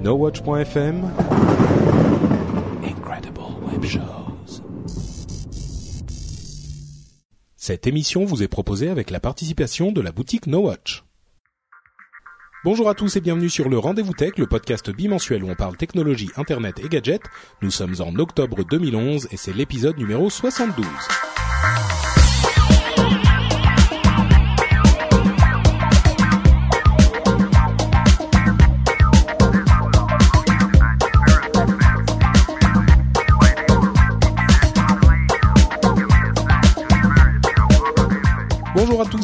NoWatch.fm Incredible Web Shows Cette émission vous est proposée avec la participation de la boutique NoWatch. Bonjour à tous et bienvenue sur le Rendez-vous Tech, le podcast bimensuel où on parle technologie, internet et gadgets. Nous sommes en octobre 2011 et c'est l'épisode numéro 72.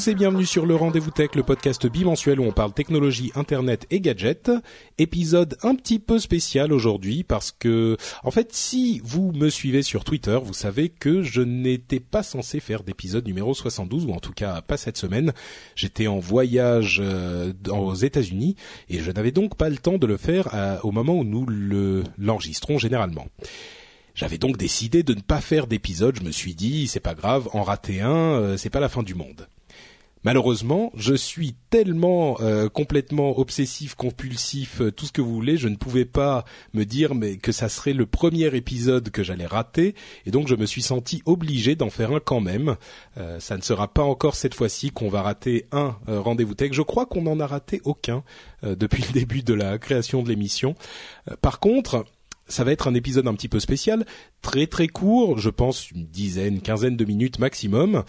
Et bienvenue sur le Rendez-vous Tech, le podcast bimensuel où on parle technologie, internet et gadgets. Épisode un petit peu spécial aujourd'hui parce que, en fait, si vous me suivez sur Twitter, vous savez que je n'étais pas censé faire d'épisode numéro 72 ou en tout cas pas cette semaine. J'étais en voyage euh, aux États-Unis et je n'avais donc pas le temps de le faire à- au moment où nous le- l'enregistrons généralement. J'avais donc décidé de ne pas faire d'épisode. Je me suis dit, c'est pas grave, en rater un, euh, c'est pas la fin du monde. Malheureusement, je suis tellement euh, complètement obsessif, compulsif, euh, tout ce que vous voulez, je ne pouvais pas me dire mais que ça serait le premier épisode que j'allais rater, et donc je me suis senti obligé d'en faire un quand même. Euh, ça ne sera pas encore cette fois-ci qu'on va rater un rendez-vous tech. Je crois qu'on n'en a raté aucun depuis le début de la création de l'émission. Par contre, ça va être un épisode un petit peu spécial, très très court, je pense une dizaine, quinzaine de minutes maximum.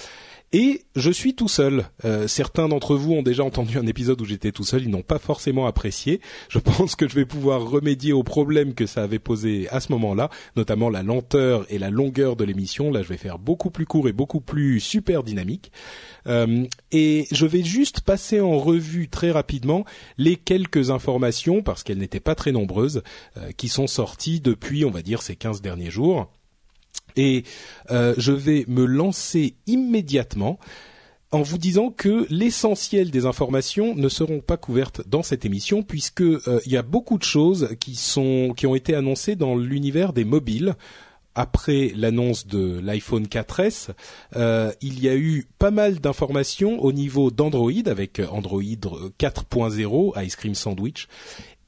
Et je suis tout seul. Euh, certains d'entre vous ont déjà entendu un épisode où j'étais tout seul, ils n'ont pas forcément apprécié. Je pense que je vais pouvoir remédier aux problèmes que ça avait posé à ce moment-là, notamment la lenteur et la longueur de l'émission. Là, je vais faire beaucoup plus court et beaucoup plus super dynamique. Euh, et je vais juste passer en revue très rapidement les quelques informations, parce qu'elles n'étaient pas très nombreuses, euh, qui sont sorties depuis, on va dire, ces 15 derniers jours. Et euh, je vais me lancer immédiatement en vous disant que l'essentiel des informations ne seront pas couvertes dans cette émission puisque euh, il y a beaucoup de choses qui sont qui ont été annoncées dans l'univers des mobiles. Après l'annonce de l'iPhone 4S, euh, il y a eu pas mal d'informations au niveau d'Android avec Android 4.0 Ice Cream Sandwich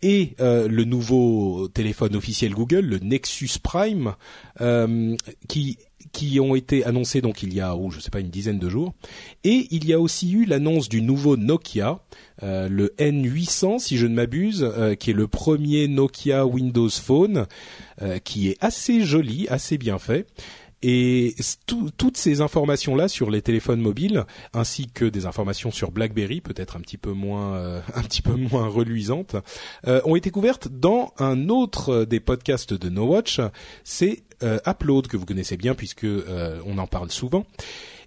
et euh, le nouveau téléphone officiel Google, le Nexus Prime, euh, qui ont été annoncés donc il y a, oh, je sais pas, une dizaine de jours. Et il y a aussi eu l'annonce du nouveau Nokia, euh, le N800 si je ne m'abuse, qui est le premier Nokia Windows Phone, qui est assez joli, assez bien fait. Et tout- toutes ces informations-là sur les téléphones mobiles, ainsi que des informations sur BlackBerry, peut-être un petit peu moins, euh, un petit peu moins reluisantes, euh, ont été couvertes dans un autre des podcasts de No Watch. C'est euh, Upload que vous connaissez bien puisque euh, on en parle souvent.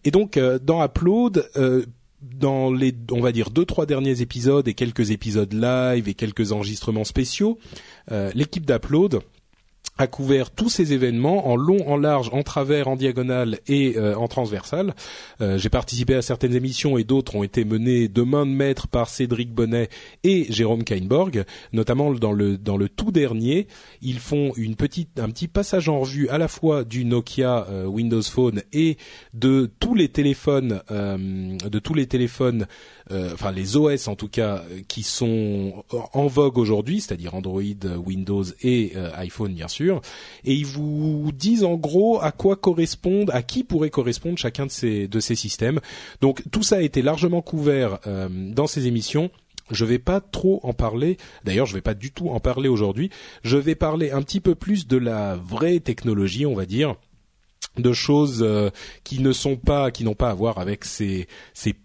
Et donc euh, dans Upload. euh, dans les, on va dire deux trois derniers épisodes et quelques épisodes live et quelques enregistrements spéciaux, euh, l'équipe d'Upload a couvert tous ces événements en long, en large, en travers, en diagonale et euh, en transversale. Euh, J'ai participé à certaines émissions et d'autres ont été menées de main de maître par Cédric Bonnet et Jérôme Kainborg, notamment dans le dans le tout dernier, ils font une petite un petit passage en revue à la fois du Nokia euh, Windows Phone et de tous les téléphones de tous les téléphones enfin les OS en tout cas qui sont en vogue aujourd'hui, c'est-à-dire Android, Windows et iPhone bien sûr, et ils vous disent en gros à quoi correspondent, à qui pourrait correspondre chacun de ces de ces systèmes. Donc tout ça a été largement couvert euh, dans ces émissions. Je vais pas trop en parler. D'ailleurs, je vais pas du tout en parler aujourd'hui. Je vais parler un petit peu plus de la vraie technologie, on va dire de choses euh, qui ne sont pas qui n'ont pas à voir avec ces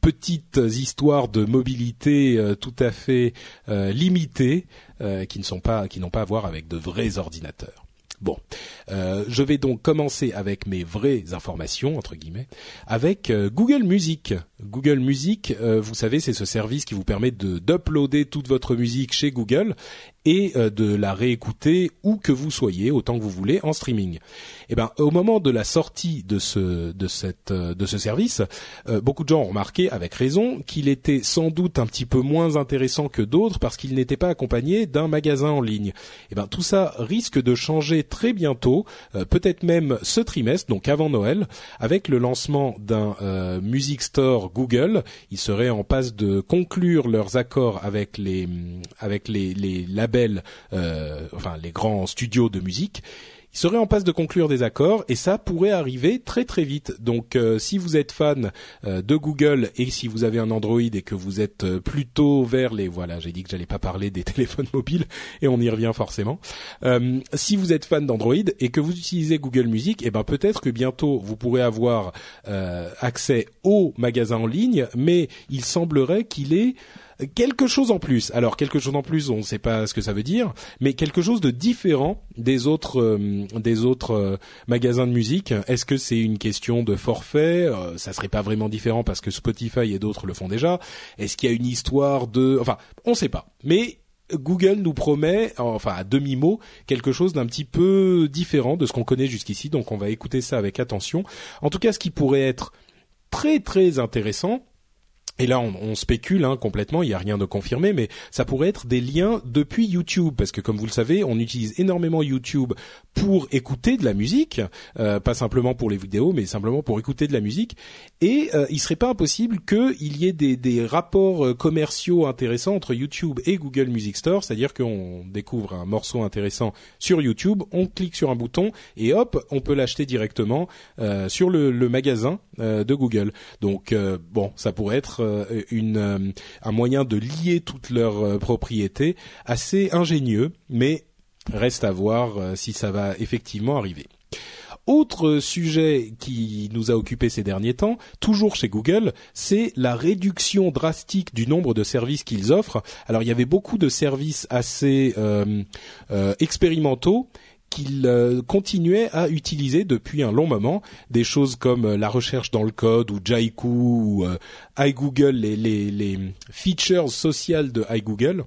petites histoires de mobilité euh, tout à fait limitées qui ne sont pas qui n'ont pas à voir avec de vrais ordinateurs. Bon, euh, je vais donc commencer avec mes vraies informations entre guillemets avec euh, Google Music. Google Music, vous savez, c'est ce service qui vous permet de d'uploader toute votre musique chez Google et euh, de la réécouter où que vous soyez, autant que vous voulez, en streaming. Eh ben, au moment de la sortie de ce de cette euh, de ce service, euh, beaucoup de gens ont remarqué, avec raison, qu'il était sans doute un petit peu moins intéressant que d'autres parce qu'il n'était pas accompagné d'un magasin en ligne. Eh ben, tout ça risque de changer très bientôt, peut-être même ce trimestre, donc avant Noël, avec le lancement d'un Music Store Google. Ils seraient en passe de conclure leurs accords avec les avec les, labels euh, enfin les grands studios de musique, ils seraient en passe de conclure des accords et ça pourrait arriver très très vite. Donc euh, si vous êtes fan euh, de Google et si vous avez un Android et que vous êtes plutôt vers les voilà, j'ai dit que j'allais pas parler des téléphones mobiles et on y revient forcément. si vous êtes fan d'Android et que vous utilisez Google Music, eh ben peut-être que bientôt vous pourrez avoir accès au magasin en ligne, mais il semblerait qu'il est quelque chose en plus. Alors quelque chose en plus, on ne sait pas ce que ça veut dire, mais quelque chose de différent des autres euh, des autres euh, magasins de musique. Est-ce que c'est une question de forfait? Euh, Ça serait pas vraiment différent parce que Spotify et d'autres le font déjà. Est-ce qu'il y a une histoire de Enfin, on ne sait pas. Mais Google nous promet, enfin à demi mot, quelque chose d'un petit peu différent de ce qu'on connaît jusqu'ici. Donc on va écouter ça avec attention. En tout cas, ce qui pourrait être très très intéressant, et là, on, spécule hein, complètement, il n'y a rien de confirmé, mais ça pourrait être des liens depuis YouTube, parce que comme vous le savez, on utilise énormément YouTube pour écouter de la musique, euh, pas simplement pour les vidéos, mais simplement pour écouter de la musique. Et euh, il serait pas impossible qu'il y ait des, des, rapports euh, commerciaux intéressants entre YouTube et Google Music Store, c'est-à-dire qu'on découvre un morceau intéressant sur YouTube, on clique sur un bouton et hop, on peut l'acheter directement euh, sur le, le magasin de Google. Donc bon, ça pourrait être euh, euh, un moyen de lier toutes leurs euh, propriétés assez ingénieux, mais reste à voir si ça va effectivement arriver. Autre sujet qui nous a occupé ces derniers temps, toujours chez Google, c'est la réduction drastique du nombre de services qu'ils offrent. Alors il y avait beaucoup de services assez expérimentaux qu'il euh, continuait à utiliser depuis un long moment des choses comme euh, la recherche dans le code ou Jaiku ou euh, iGoogle, les, features sociales de iGoogle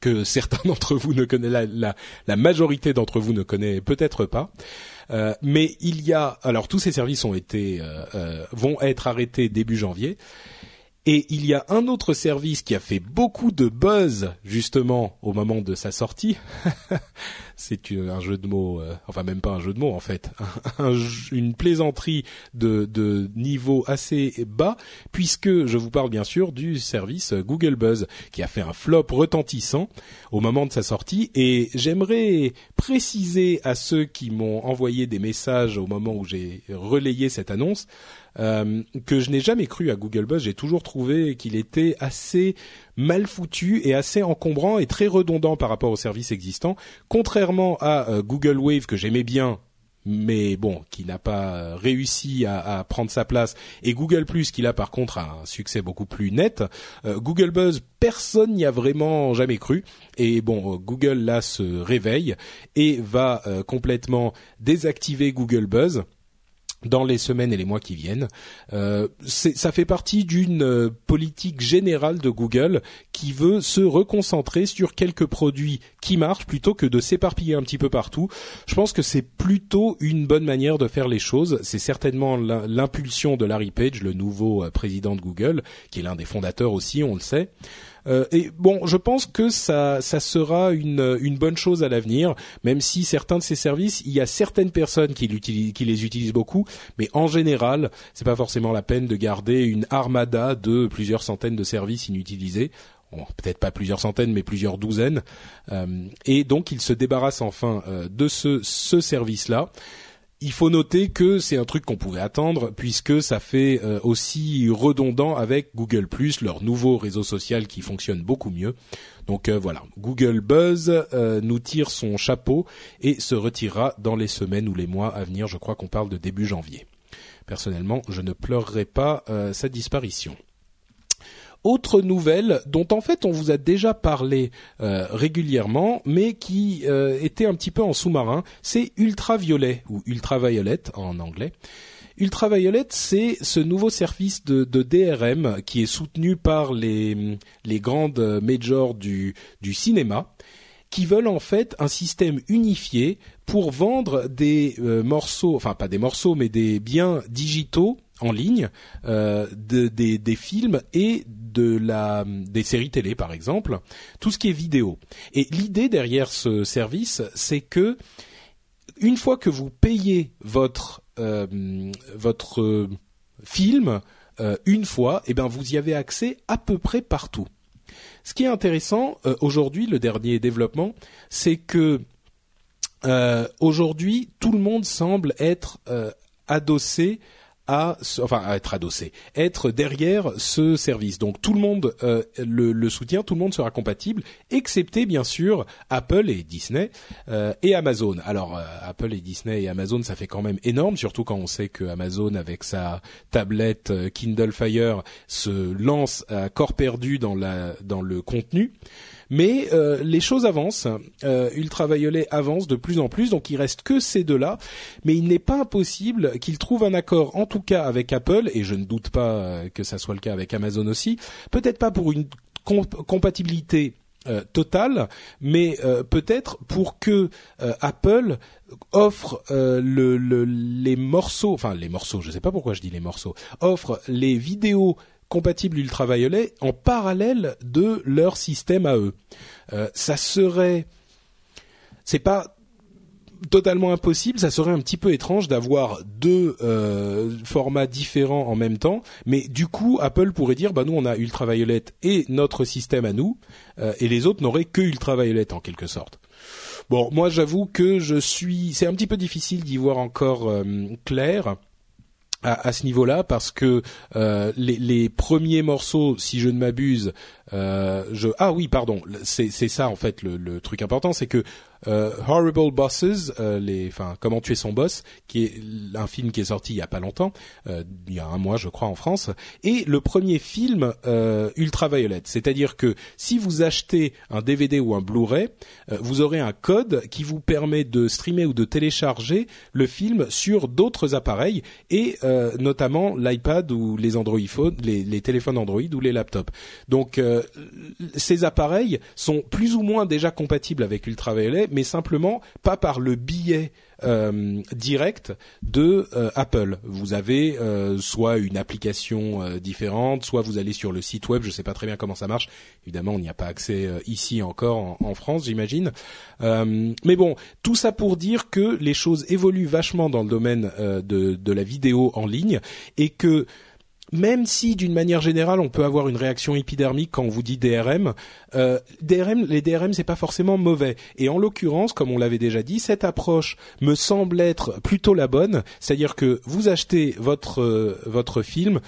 que certains d'entre vous ne connaissent, la, la, majorité d'entre vous ne connaît peut-être pas. Mais il y a, alors tous ces services ont été, vont être arrêtés début janvier. Et il y a un autre service qui a fait beaucoup de buzz justement au moment de sa sortie. C'est un jeu de mots, euh, enfin même pas un jeu de mots en fait, une plaisanterie de, niveau assez bas, puisque je vous parle bien sûr du service Google Buzz qui a fait un flop retentissant au moment de sa sortie. Et j'aimerais préciser à ceux qui m'ont envoyé des messages au moment où j'ai relayé cette annonce euh, que je n'ai jamais cru à Google Buzz. J'ai toujours trouvé qu'il était assez mal foutu et assez encombrant et très redondant par rapport aux services existants. Contrairement à euh, Google Wave que j'aimais bien mais bon, qui n'a pas réussi à, prendre sa place, et Google Plus qui là par contre un succès beaucoup plus net. Euh, Google Buzz, personne n'y a vraiment jamais cru, et bon, Google là se réveille et va complètement désactiver Google Buzz dans les semaines et les mois qui viennent. Euh, ça fait partie d'une euh, politique générale de Google qui veut se reconcentrer sur quelques produits qui marchent plutôt que de s'éparpiller un petit peu partout. Je pense que c'est plutôt une bonne manière de faire les choses. C'est certainement l'impulsion de Larry Page, le nouveau euh, président de Google, qui est l'un des fondateurs aussi, on le sait. Euh, et bon, je pense que ça, sera une, bonne chose à l'avenir, même si certains de ces services, il y a certaines personnes qui, les utilisent beaucoup, mais en général, c'est pas forcément la peine de garder une armada de plusieurs centaines de services inutilisés. Peut-être pas plusieurs centaines, mais plusieurs douzaines. Euh, et donc, ils se débarrassent enfin euh, de ce, ce service-là il faut noter que c'est un truc qu'on pouvait attendre puisque ça fait euh, aussi redondant avec Google leur nouveau réseau social qui fonctionne beaucoup mieux. Donc euh, voilà, Google Buzz euh, nous tire son chapeau et se retirera dans les semaines ou les mois à venir. Je crois qu'on parle de début janvier. Personnellement, je ne pleurerai pas sa disparition. Autre nouvelle dont en fait on vous a déjà parlé euh, régulièrement, mais qui euh, était un petit peu en sous-marin, c'est Ultraviolet ou Ultraviolet en anglais. Ultraviolet, c'est ce nouveau service de, DRM qui est soutenu par les, grandes majors du, du cinéma qui veulent en fait un système unifié pour vendre des euh, morceaux, enfin pas des morceaux, mais des biens digitaux en ligne, euh, de, des, des, films et de la, des séries télé par exemple, tout ce qui est vidéo. Et l'idée derrière ce service, c'est que une fois que vous payez votre euh, votre film euh, une fois, eh ben vous y avez accès à peu près partout. Ce qui est intéressant aujourd'hui, le dernier développement, c'est que aujourd'hui tout le monde semble être adossé à, enfin à être adossé, être derrière ce service. Donc tout le monde euh, le, soutient, tout le monde sera compatible, excepté bien sûr Apple et Disney euh, et Amazon. Alors euh, Apple et Disney et Amazon, ça fait quand même énorme, surtout quand on sait que Amazon avec sa tablette Kindle Fire se lance à corps perdu dans la dans le contenu. Mais euh, les choses avancent. Euh, Ultraviolet avance de plus en plus, donc il reste que ces deux-là. Mais il n'est pas impossible qu'ils trouvent un accord, en tout cas avec Apple, et je ne doute pas euh, que ça soit le cas avec Amazon aussi. Peut-être pas pour une compatibilité euh, totale, mais peut-être pour que Apple offre le, le, les morceaux, enfin les morceaux, je ne sais pas pourquoi je dis les morceaux, offre les vidéos compatible ultraviolet en parallèle de leur système à eux. Euh, ça serait, c'est pas totalement impossible, ça serait un petit peu étrange d'avoir deux euh, formats différents en même temps, mais du coup Apple pourrait dire bah nous on a ultraviolet et notre système à nous euh, et les autres n'auraient que ultraviolet en quelque sorte. Bon, moi j'avoue que je suis, c'est un petit peu difficile d'y voir encore clair à, à, ce niveau-là parce que euh, les, premiers morceaux, si je ne m'abuse, euh, je ah oui pardon, c'est ça en fait le truc important, c'est que euh, Horrible Bosses, euh, les, enfin comment tuer son boss, qui est un film qui est sorti il y a pas longtemps, euh, il y a un mois je crois en France, et le premier film euh, Ultraviolet. C'est-à-dire que si vous achetez un DVD ou un Blu-ray, vous aurez un code qui vous permet de streamer ou de télécharger le film sur d'autres appareils et notamment l'iPad ou les Android Phone, les, les, téléphones Android ou les laptops. Donc ces appareils sont plus ou moins déjà compatibles avec Ultraviolet mais simplement pas par le billet euh, direct de euh, Apple. Vous avez euh, soit une application différente, soit vous allez sur le site web. Je ne sais pas très bien comment ça marche. Évidemment, on n'y a pas accès ici encore en, France, j'imagine. mais bon, tout ça pour dire que les choses évoluent vachement dans le domaine de, de la vidéo en ligne et que même si d'une manière générale on peut avoir une réaction épidermique quand on vous dit DRM, euh, DRM les DRM c'est pas forcément mauvais. Et en l'occurrence, comme on l'avait déjà dit, cette approche me semble être plutôt la bonne, c'est-à-dire que vous achetez votre euh, votre film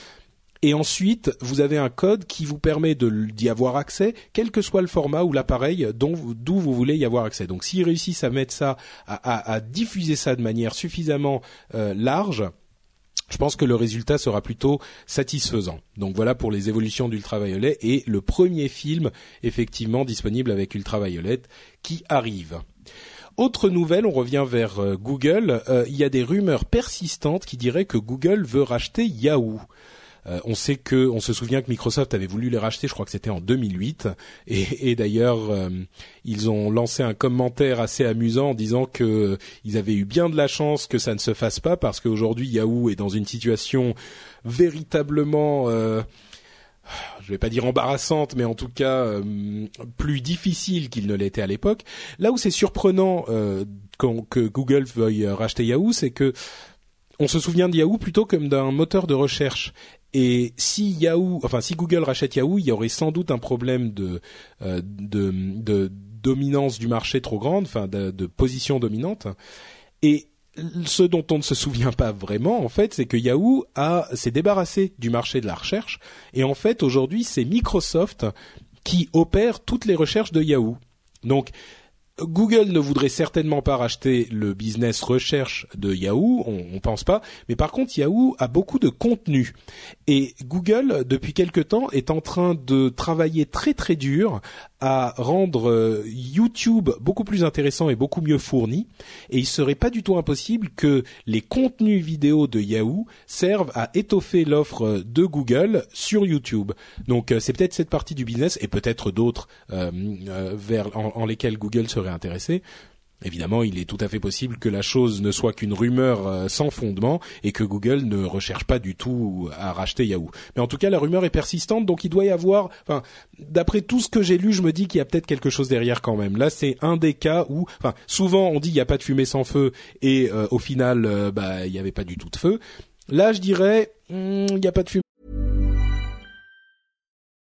et ensuite vous avez un code qui vous permet d'y avoir accès, quel que soit le format ou l'appareil d'où vous voulez y avoir accès. Donc s'ils réussissent à mettre ça, à, diffuser ça de manière suffisamment euh, large, je pense que le résultat sera plutôt satisfaisant. Donc voilà pour les évolutions d'Ultraviolet et le premier film effectivement disponible avec Ultraviolet qui arrive. Autre nouvelle, on revient vers euh, Google. Euh, il y a des rumeurs persistantes qui diraient que Google veut racheter Yahoo. Euh, on sait que, on se souvient que Microsoft avait voulu les racheter, je crois que c'était en 2008, et, d'ailleurs euh, ils ont lancé un commentaire assez amusant en disant que euh, ils avaient eu bien de la chance que ça ne se fasse pas parce qu'aujourd'hui Yahoo est dans une situation véritablement je vais pas dire embarrassante, mais en tout cas plus difficile qu'il ne l'était à l'époque. Là où c'est surprenant que Google veuille racheter Yahoo, c'est que on se souvient de Yahoo plutôt comme d'un moteur de recherche. Et si Yahoo, enfin si Google rachète Yahoo, il y aurait sans doute un problème de euh, de, dominance du marché trop grande, enfin de, de, position dominante. Et ce dont on ne se souvient pas vraiment, en fait, c'est que Yahoo a s'est débarrassé du marché de la recherche. Et en fait, aujourd'hui, c'est Microsoft qui opère toutes les recherches de Yahoo. Donc Google ne voudrait certainement pas racheter le business recherche de Yahoo, on, on pense pas, mais par contre Yahoo a beaucoup de contenu. Et Google depuis quelque temps est en train de travailler très très dur à rendre euh, YouTube beaucoup plus intéressant et beaucoup mieux fourni. Et il serait pas du tout impossible que les contenus vidéo de Yahoo servent à étoffer l'offre de Google sur YouTube. Donc euh, c'est peut-être cette partie du business et peut-être d'autres vers en, en lesquels Google serait intéressé. Évidemment, il est tout à fait possible que la chose ne soit qu'une rumeur euh, sans fondement et que Google ne recherche pas du tout à racheter Yahoo. Mais en tout cas, la rumeur est persistante, donc il doit y avoir. Enfin, d'après tout ce que j'ai lu, je me dis qu'il y a peut-être quelque chose derrière quand même. Là, c'est un des cas où, enfin, souvent on dit il n'y a pas de fumée sans feu et euh, au final, euh, bah, il n'y avait pas du tout de feu. Là, je dirais, hmm, il n'y a pas de fumée.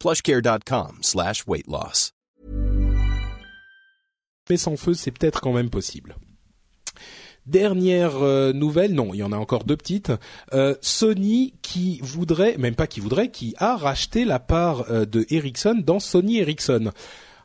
plushcare.com slash weight loss. Mais sans feu, c'est peut-être quand même possible. Dernière euh, nouvelle, non, il y en a encore deux petites. Euh, Sony qui voudrait, même pas qui voudrait, qui a racheté la part euh, de Ericsson dans Sony Ericsson.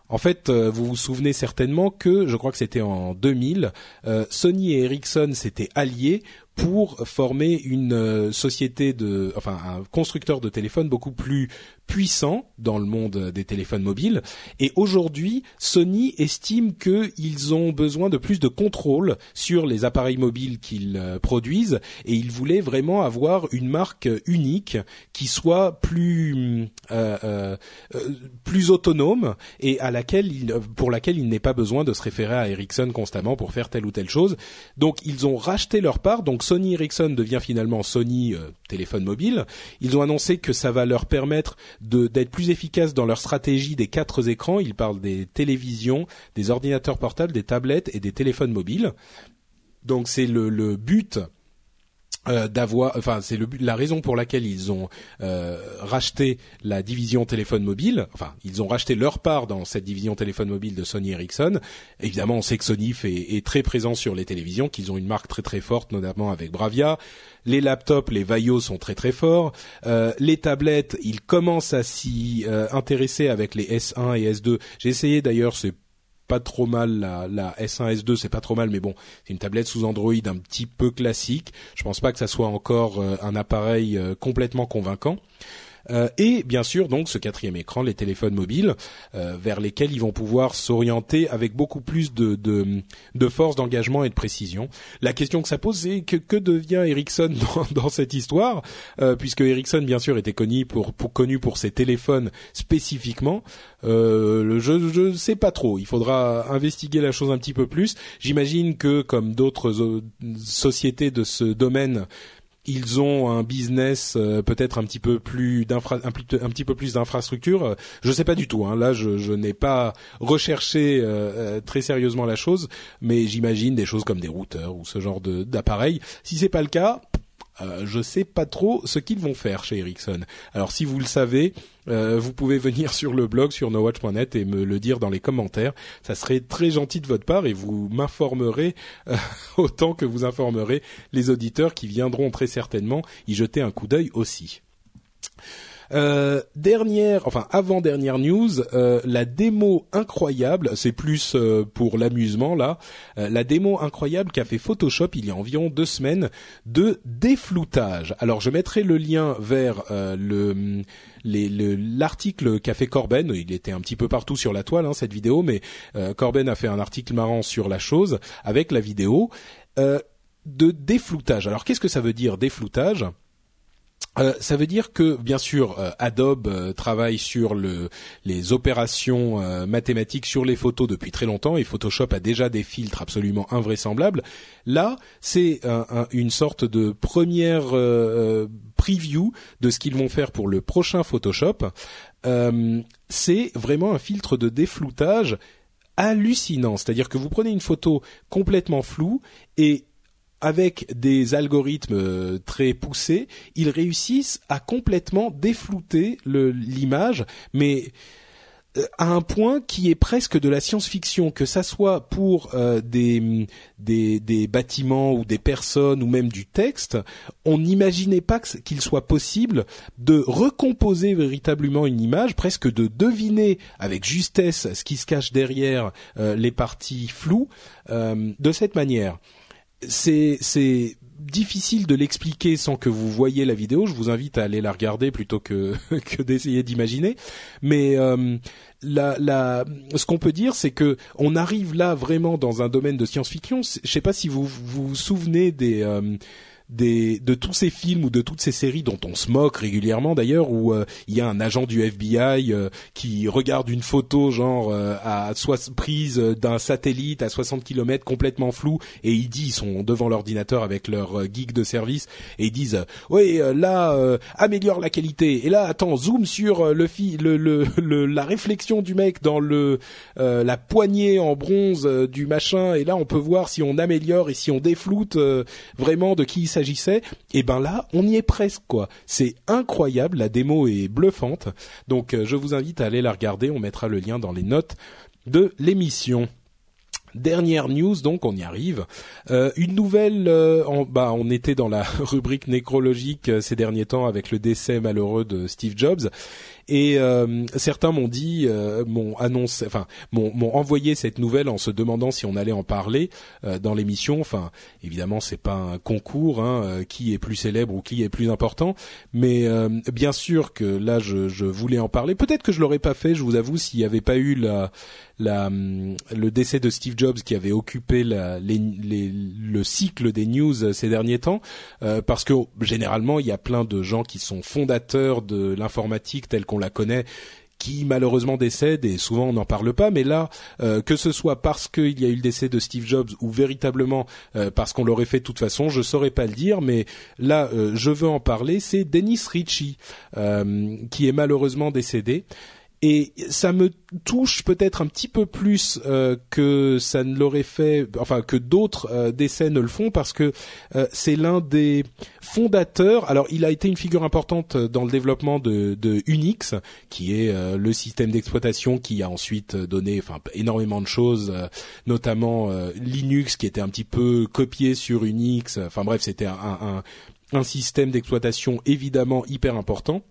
En fait, vous vous souvenez certainement que, je crois que c'était en 2000, euh, Sony et Ericsson s'étaient alliés pour former une euh, société de, enfin un constructeur de téléphones beaucoup plus puissant dans le monde des téléphones mobiles. Et aujourd'hui, Sony estime qu'ils ont besoin de plus de contrôle sur les appareils mobiles qu'ils euh, produisent, et ils voulaient vraiment avoir une marque unique qui soit plus euh, euh, plus autonome et à laquelle il, pour laquelle il n'est pas besoin de se référer à Ericsson constamment pour faire telle ou telle chose. Donc ils ont racheté leur part. Donc Sony Ericsson devient finalement Sony euh, téléphone mobile. Ils ont annoncé que ça va leur permettre d'être plus efficaces dans leur stratégie des quatre écrans. Ils parlent des télévisions, des ordinateurs portables, des tablettes et des téléphones mobiles. Donc c'est le, le but euh, d'avoir, enfin c'est la raison pour laquelle ils ont euh, racheté la division téléphone mobile. Enfin, ils ont racheté leur part dans cette division téléphone mobile de Sony Ericsson. Évidemment, on sait que Sony fait, est très présent sur les télévisions, qu'ils ont une marque très très forte, notamment avec Bravia. Les laptops, les Vaio sont très très forts. Euh, les tablettes, ils commencent à s'y intéresser avec les S1 et S2. J'ai essayé d'ailleurs, c'est pas trop mal la, la S1 S2 c'est pas trop mal mais bon c'est une tablette sous Android un petit peu classique. Je pense pas que ça soit encore euh, un appareil euh, complètement convaincant euh, et bien sûr donc ce quatrième écran, les téléphones mobiles, euh, vers lesquels ils vont pouvoir s'orienter avec beaucoup plus de, de, de force d'engagement et de précision. La question que ça pose, c'est que, que devient Ericsson dans, dans cette histoire, euh, puisque Ericsson bien sûr était connu pour, pour, connu pour ses téléphones spécifiquement. Euh, je je sais pas trop. Il faudra investiguer la chose un petit peu plus. J'imagine que comme d'autres sociétés de ce domaine ils ont un business euh, peut-être un petit peu plus d'infra, un, petit peu plus d'infrastructure. Je sais pas du tout. Hein. Là, je, n'ai pas recherché euh, euh, très sérieusement la chose, mais j'imagine des choses comme des routeurs ou ce genre de d'appareils. Si c'est pas le cas, euh, je sais pas trop ce qu'ils vont faire chez Ericsson. Alors si vous le savez, euh, vous pouvez venir sur le blog sur nowatch.net et me le dire dans les commentaires. Ça serait très gentil de votre part et vous m'informerez euh, autant que vous informerez les auditeurs qui viendront très certainement y jeter un coup d'œil aussi. Euh, dernière, enfin avant dernière news, euh, la démo incroyable, c'est plus euh, pour l'amusement là, la démo incroyable qu'a fait Photoshop il y a environ deux semaines de défloutage. Alors je mettrai le lien vers le l'article qu'a fait Corben, il était un petit peu partout sur la toile hein, cette vidéo, mais Corben a fait un article marrant sur la chose avec la vidéo de défloutage. Alors qu'est-ce que ça veut dire défloutage? Euh, ça veut dire que bien sûr euh, Adobe euh, travaille sur le, les opérations mathématiques sur les photos depuis très longtemps et Photoshop a déjà des filtres absolument invraisemblables. Là, c'est une sorte de première preview de ce qu'ils vont faire pour le prochain Photoshop. c'est vraiment un filtre de défloutage hallucinant, c'est-à-dire que vous prenez une photo complètement floue et avec des algorithmes euh, très poussés, ils réussissent à complètement déflouter l'image, mais euh, à un point qui est presque de la science-fiction, que ça soit pour euh, des, des, des, bâtiments ou des personnes ou même du texte, on n'imaginait pas qu'il soit possible de recomposer véritablement une image, presque de deviner avec justesse ce qui se cache derrière les parties floues de cette manière c'est difficile de l'expliquer sans que vous voyez la vidéo. Je vous invite à aller la regarder plutôt que que d'essayer d'imaginer. Mais euh, la, la, ce qu'on peut dire, c'est que on arrive là vraiment dans un domaine de science-fiction. Je sais pas si vous vous, souvenez des euh, des, de tous ces films ou de toutes ces séries dont on se moque régulièrement d'ailleurs, où euh, il y a un agent du FBI euh, qui regarde une photo genre euh, à soit prise d'un satellite à 60 km complètement flou et il dit ils sont devant l'ordinateur avec leur geek de service et ils disent oui là améliore la qualité et là attends zoom sur le, le, le, la réflexion du mec dans le la poignée en bronze du machin et là on peut voir si on améliore et si on défloute vraiment de qui s'agissait, et eh ben là, on y est presque quoi. C'est incroyable, la démo est bluffante. Donc euh, je vous invite à aller la regarder, on mettra le lien dans les notes de l'émission. Dernière news, donc on y arrive. Euh, une nouvelle, euh, bah on était dans la rubrique nécrologique ces derniers temps avec le décès malheureux de Steve Jobs, et euh, certains m'ont dit, euh, m'ont annoncé, enfin, m'ont envoyé cette nouvelle en se demandant si on allait en parler euh, dans l'émission. Enfin, évidemment, c'est pas un concours, hein, qui est plus célèbre ou qui est plus important, mais bien sûr que là, je, je voulais en parler. Peut-être que je l'aurais pas fait, je vous avoue, s'il n'y avait pas eu la, la, le décès de Steve Jobs qui avait occupé la, les, les, le cycle des news ces derniers temps, parce que généralement il y a plein de gens qui sont fondateurs de l'informatique tels qu'on on la connaît qui malheureusement décède et souvent on n'en parle pas mais là euh, que ce soit parce qu'il y a eu le décès de Steve Jobs ou véritablement euh, parce qu'on l'aurait fait de toute façon je saurais pas le dire mais là euh, je veux en parler c'est Dennis Ritchie qui est malheureusement décédé et ça me touche peut-être un petit peu plus euh, que ça ne l'aurait fait, enfin que d'autres euh, décès ne le font parce que euh, c'est l'un des fondateurs. Alors, il a été une figure importante dans le développement de, Unix, qui est le système d'exploitation qui a ensuite donné, énormément de choses, notamment Linux qui était un petit peu copié sur Unix. Enfin bref, c'était un système d'exploitation évidemment hyper important.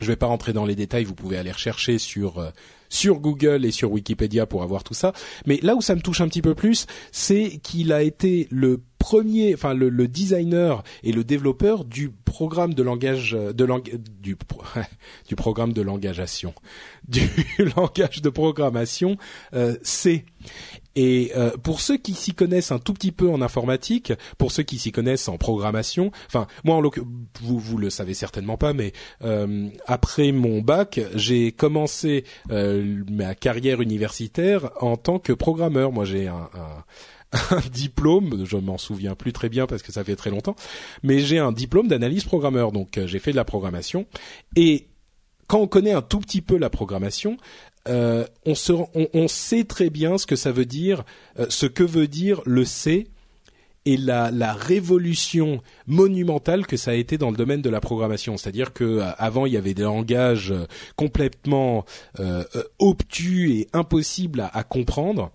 Je ne vais pas rentrer dans les détails, vous pouvez aller rechercher sur euh, sur Google et sur Wikipédia pour avoir tout ça. Mais là où ça me touche un petit peu plus, c'est qu'il a été le premier, enfin le, le, designer et le développeur du programme de langage de lang, du du programme de langageation, du langage de programmation euh, C. Et euh, pour ceux qui s'y connaissent un tout petit peu en informatique, pour ceux qui s'y connaissent en programmation, enfin moi en vous vous le savez certainement pas, mais euh, après mon bac, j'ai commencé euh, ma carrière universitaire en tant que programmeur. Moi j'ai un, un un diplôme, je m'en souviens plus très bien parce que ça fait très longtemps, mais j'ai un diplôme d'analyse programmeur, donc euh, j'ai fait de la programmation. Et quand on connaît un tout petit peu la programmation, euh, on, sait très bien ce que ça veut dire, euh, ce que veut dire le C et la, la, révolution monumentale que ça a été dans le domaine de la programmation. C'est-à-dire que avant il y avait des langages complètement obtus et impossibles à comprendre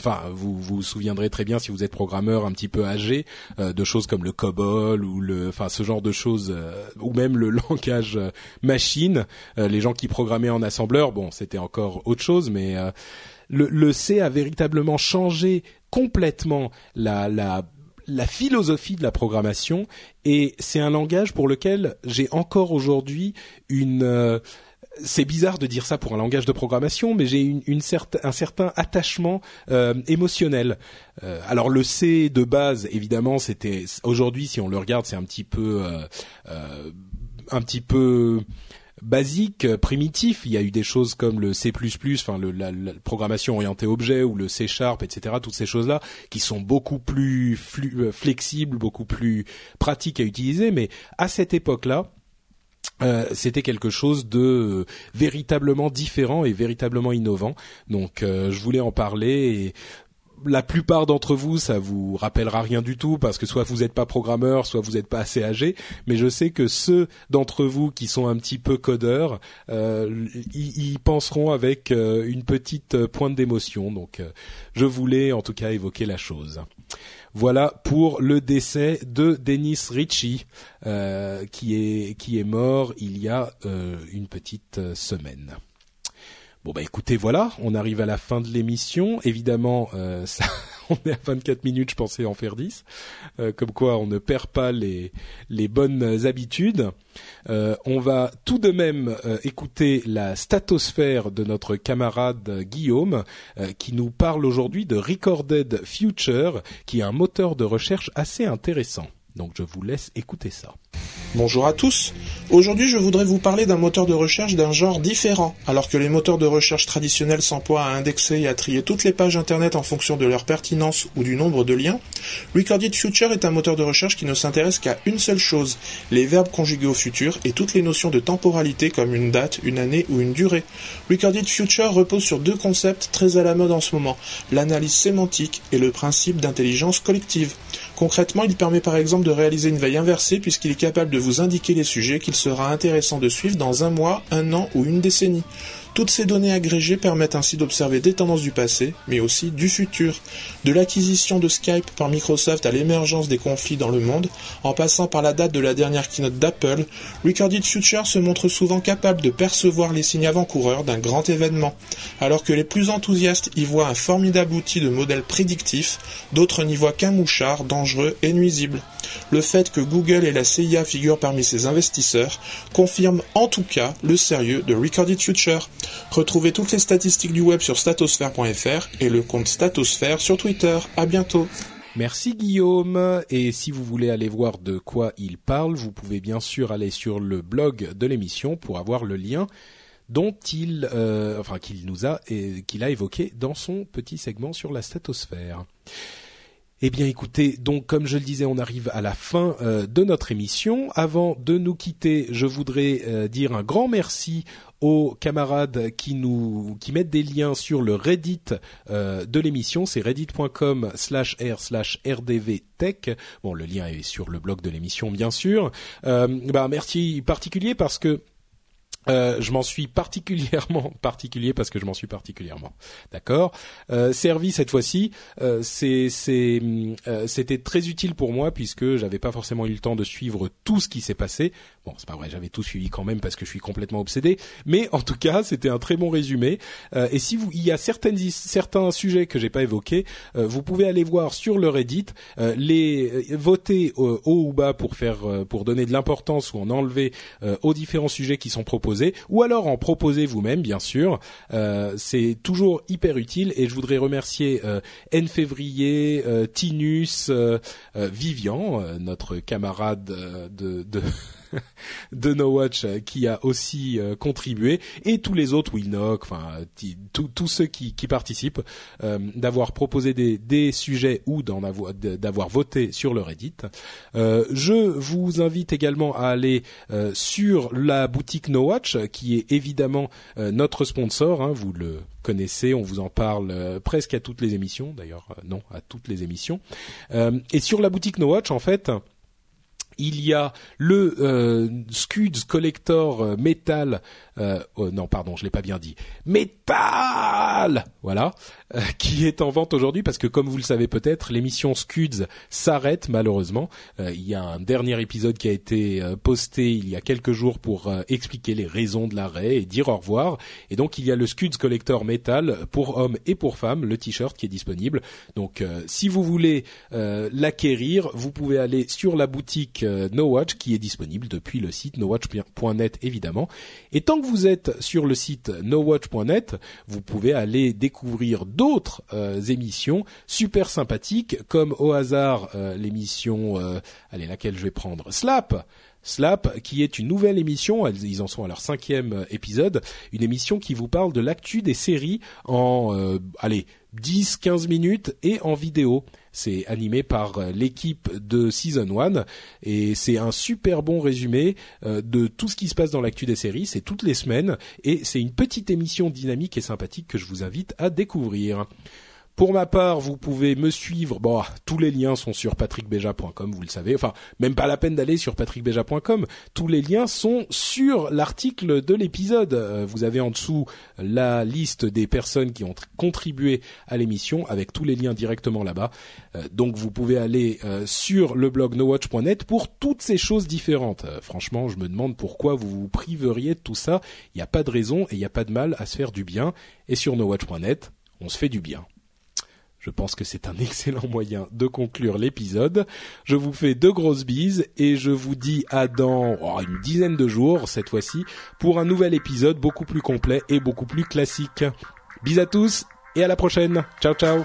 enfin vous vous souviendrez très bien si vous êtes programmeur un petit peu âgé euh, de choses comme le COBOL ou le enfin ce genre de choses euh, ou même le langage euh, machine. Les gens qui programmaient en assembleur bon c'était encore autre chose mais le, le C a véritablement changé complètement la la la philosophie de la programmation et c'est un langage pour lequel j'ai encore aujourd'hui une c'est bizarre de dire ça pour un langage de programmation, mais j'ai une, une un certain attachement euh, émotionnel. Euh, alors le C de base, évidemment, c'était aujourd'hui, si on le regarde, c'est un petit peu euh, un petit peu basique, primitif. Il y a eu des choses comme le C++, enfin le, la, programmation orientée objet ou le C Sharp, etc. Toutes ces choses-là qui sont beaucoup plus flexibles, beaucoup plus pratiques à utiliser. Mais à cette époque-là, euh, c'était quelque chose de euh, véritablement différent et véritablement innovant. Donc euh, je voulais en parler et la plupart d'entre vous, ça vous rappellera rien du tout parce que soit vous n'êtes pas programmeur, soit vous n'êtes pas assez âgé. Mais je sais que ceux d'entre vous qui sont un petit peu codeurs, y, penseront avec une petite pointe d'émotion. Donc, je voulais en tout cas évoquer la chose. Voilà pour le décès de Dennis Ritchie, euh, qui est qui est mort il y a euh, une petite euh, semaine. Bon bah écoutez, voilà, on arrive à la fin de l'émission. Évidemment, ça, on est à 24 minutes, je pensais en faire 10. Euh, comme quoi, on ne perd pas les, les bonnes habitudes. Euh, on va tout de même écouter la statosphère de notre camarade Guillaume, qui nous parle aujourd'hui de Recorded Future, qui est un moteur de recherche assez intéressant. Donc je vous laisse écouter ça. Bonjour à tous. Aujourd'hui, je voudrais vous parler d'un moteur de recherche d'un genre différent. Alors que les moteurs de recherche traditionnels s'emploient à indexer et à trier toutes les pages internet en fonction de leur pertinence ou du nombre de liens, Recorded Future est un moteur de recherche qui ne s'intéresse qu'à une seule chose, les verbes conjugués au futur et toutes les notions de temporalité comme une date, une année ou une durée. Recorded Future repose sur deux concepts très à la mode en ce moment, l'analyse sémantique et le principe d'intelligence collective. Concrètement, il permet par exemple de réaliser une veille inversée puisqu'il est capable de vous indiquer les sujets qu'il sera intéressant de suivre dans un mois, un an ou une décennie. Toutes ces données agrégées permettent ainsi d'observer des tendances du passé, mais aussi du futur. De l'acquisition de Skype par Microsoft à l'émergence des conflits dans le monde, en passant par la date de la dernière keynote d'Apple, Recorded Future se montre souvent capable de percevoir les signes avant-coureurs d'un grand événement. Alors que les plus enthousiastes y voient un formidable outil de modèle prédictif, d'autres n'y voient qu'un mouchard dangereux et nuisible. Le fait que Google et la CIA figurent parmi ses investisseurs confirme en tout cas le sérieux de Recorded Future. Retrouvez toutes les statistiques du web sur statosphère.fr et le compte Statosphère sur Twitter. À bientôt. Merci Guillaume. Et si vous voulez aller voir de quoi il parle, vous pouvez bien sûr aller sur le blog de l'émission pour avoir le lien dont il, euh, enfin qu'il nous a, qu'il a évoqué dans son petit segment sur la statosphère. Eh bien écoutez, donc comme je le disais, on arrive à la fin euh, de notre émission. Avant de nous quitter, je voudrais euh, dire un grand merci aux camarades qui nous qui mettent des liens sur le Reddit euh, de l'émission, c'est reddit.com slash r slash rdvtech. Bon, le lien est sur le blog de l'émission, bien sûr. bah, merci particulier parce que euh, je m'en suis particulièrement particulier parce que je m'en suis particulièrement. D'accord? Euh, servi cette fois-ci. Euh, euh, c'était très utile pour moi puisque j'avais pas forcément eu le temps de suivre tout ce qui s'est passé bon c'est pas vrai j'avais tout suivi quand même parce que je suis complètement obsédé. Mais en tout cas c'était un très bon résumé. Euh, et si vous il y a certaines certains sujets que j'ai pas évoqués vous pouvez aller voir sur le Reddit les voter haut ou bas pour faire pour donner de l'importance ou en enlever aux différents sujets qui sont proposés. Ou alors en proposer vous-même, bien sûr. Euh, c'est toujours hyper utile. Et je voudrais remercier euh, N Février, euh, Tinus, Vivian, notre camarade de, de de No Watch euh, qui a aussi euh, contribué et tous les autres Wilnock, enfin tous ceux qui, qui participent, euh, d'avoir proposé des, des, sujets ou d'en avoir d'avoir voté sur le Reddit. je vous invite également à aller sur la boutique No Watch qui est évidemment notre sponsor. Hein, vous le connaissez, on vous en parle presque à toutes les émissions, d'ailleurs non à toutes les émissions. et sur la boutique No Watch en fait il y a le euh, Scuds Collector euh, Metal euh, oh, non pardon je l'ai pas bien dit. Metal voilà euh, qui est en vente aujourd'hui parce que comme vous le savez peut-être l'émission Scuds s'arrête malheureusement. Il y a un dernier épisode qui a été posté il y a quelques jours pour expliquer les raisons de l'arrêt et dire au revoir. Et donc il y a le Scuds Collector Metal pour hommes et pour femmes le t-shirt qui est disponible. Donc si vous voulez l'acquérir vous pouvez aller sur la boutique euh, no Watch qui est disponible depuis le site nowatch.net évidemment. Et tant que êtes sur le site nowatch.net, vous pouvez aller découvrir d'autres euh, émissions super sympathiques comme au hasard euh, l'émission allez laquelle je vais prendre? Slap. Slap, qui est une nouvelle émission, ils en sont à leur cinquième euh, épisode, une émission qui vous parle de l'actu des séries en, euh, allez, 10-15 minutes et en vidéo. C'est animé par euh, l'équipe de Season 1 et c'est un super bon résumé de tout ce qui se passe dans l'actu des séries. C'est toutes les semaines et c'est une petite émission dynamique et sympathique que je vous invite à découvrir. Pour ma part, vous pouvez me suivre. Bon, tous les liens sont sur patrickbeja.com, vous le savez. Enfin, même pas la peine d'aller sur patrickbeja.com. Tous les liens sont sur l'article de l'épisode. Euh, vous avez en dessous la liste des personnes qui ont contribué à l'émission avec tous les liens directement là-bas. Euh, donc, vous pouvez aller euh, sur le blog nowatch.net pour toutes ces choses différentes. franchement, je me demande pourquoi vous vous priveriez de tout ça. Il n'y a pas de raison et il n'y a pas de mal à se faire du bien. Et sur nowatch.net, on se fait du bien. Je pense que c'est un excellent moyen de conclure l'épisode. Je vous fais de grosses bises et je vous dis à dans oh, une dizaine de jours cette fois-ci pour un nouvel épisode beaucoup plus complet et beaucoup plus classique. Bis à tous et à la prochaine. Ciao ciao.